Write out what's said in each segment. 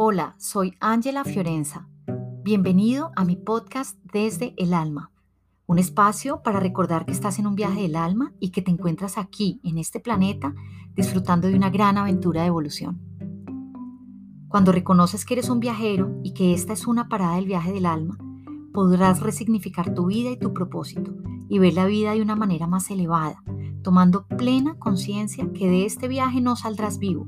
Hola, soy Ángela Fiorenza. Bienvenido a mi podcast Desde el Alma, un espacio para recordar que estás en un viaje del alma y que te encuentras aquí, en este planeta, disfrutando de una gran aventura de evolución. Cuando reconoces que eres un viajero y que esta es una parada del viaje del alma, podrás resignificar tu vida y tu propósito y ver la vida de una manera más elevada, tomando plena conciencia que de este viaje no saldrás vivo,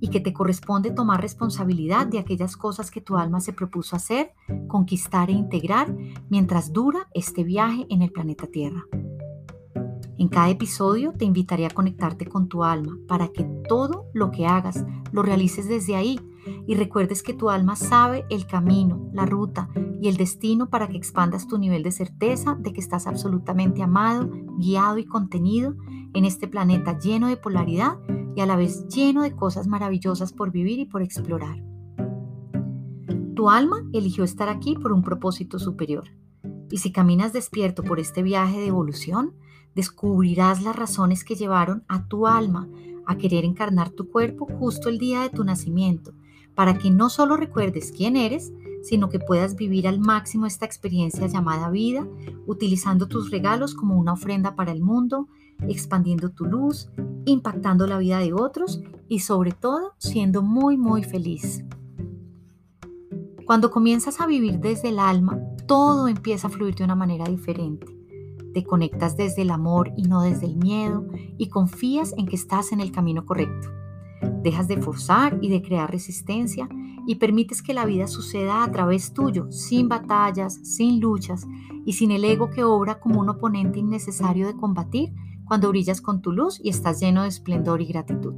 y que te corresponde tomar responsabilidad de aquellas cosas que tu alma se propuso hacer, conquistar e integrar mientras dura este viaje en el planeta Tierra. En cada episodio te invitaré a conectarte con tu alma para que todo lo que hagas lo realices desde ahí y recuerdes que tu alma sabe el camino, la ruta y el destino para que expandas tu nivel de certeza de que estás absolutamente amado, guiado y contenido en este planeta lleno de polaridad y a la vez lleno de cosas maravillosas por vivir y por explorar. Tu alma eligió estar aquí por un propósito superior. Y si caminas despierto por este viaje de evolución, descubrirás las razones que llevaron a tu alma a querer encarnar tu cuerpo justo el día de tu nacimiento, para que no solo recuerdes quién eres, sino que puedas vivir al máximo esta experiencia llamada vida, utilizando tus regalos como una ofrenda para el mundo, expandiendo tu luz, impactando la vida de otros y sobre todo siendo muy, muy feliz. Cuando comienzas a vivir desde el alma, todo empieza a fluir de una manera diferente. Te conectas desde el amor y no desde el miedo y confías en que estás en el camino correcto. Dejas de forzar y de crear resistencia y permites que la vida suceda a través tuyo, sin batallas, sin luchas y sin el ego que obra como un oponente innecesario de combatir cuando brillas con tu luz y estás lleno de esplendor y gratitud.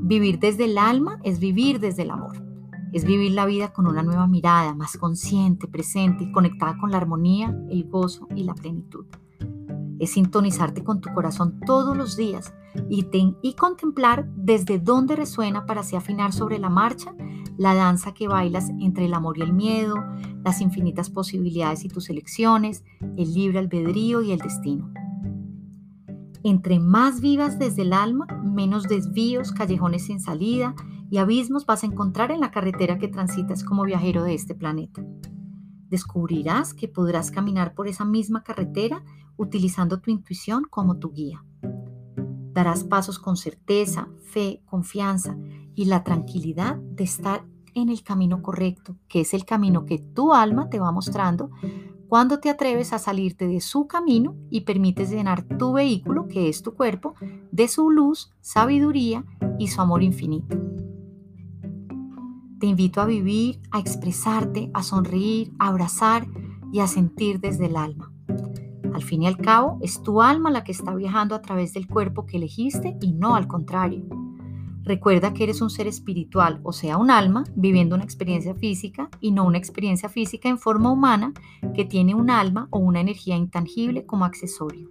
Vivir desde el alma es vivir desde el amor. Es vivir la vida con una nueva mirada, más consciente, presente y conectada con la armonía, el gozo y la plenitud. Es sintonizarte con tu corazón todos los días y, y contemplar desde dónde resuena para así afinar sobre la marcha la danza que bailas entre el amor y el miedo, las infinitas posibilidades y tus elecciones, el libre albedrío y el destino. Entre más vivas desde el alma, menos desvíos, callejones sin salida y abismos vas a encontrar en la carretera que transitas como viajero de este planeta. Descubrirás que podrás caminar por esa misma carretera utilizando tu intuición como tu guía. Darás pasos con certeza, fe, confianza y la tranquilidad de estar en el camino correcto, que es el camino que tu alma te va mostrando cuando te atreves a salirte de su camino y permites llenar tu vehículo, que es tu cuerpo, de su luz, sabiduría y su amor infinito. Te invito a vivir, a expresarte, a sonreír, a abrazar y a sentir desde el alma. Al fin y al cabo, es tu alma la que está viajando a través del cuerpo que elegiste y no al contrario. Recuerda que eres un ser espiritual, o sea, un alma, viviendo una experiencia física y no una experiencia física en forma humana que tiene un alma o una energía intangible como accesorio.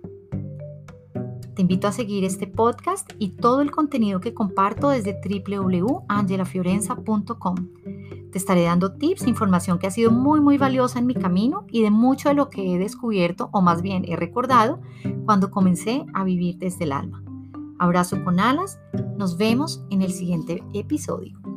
Te invito a seguir este podcast y todo el contenido que comparto desde www.angelafiorenza.com. Te estaré dando tips, información que ha sido muy muy valiosa en mi camino y de mucho de lo que he descubierto o más bien he recordado cuando comencé a vivir desde el alma. Abrazo con alas. Nos vemos en el siguiente episodio.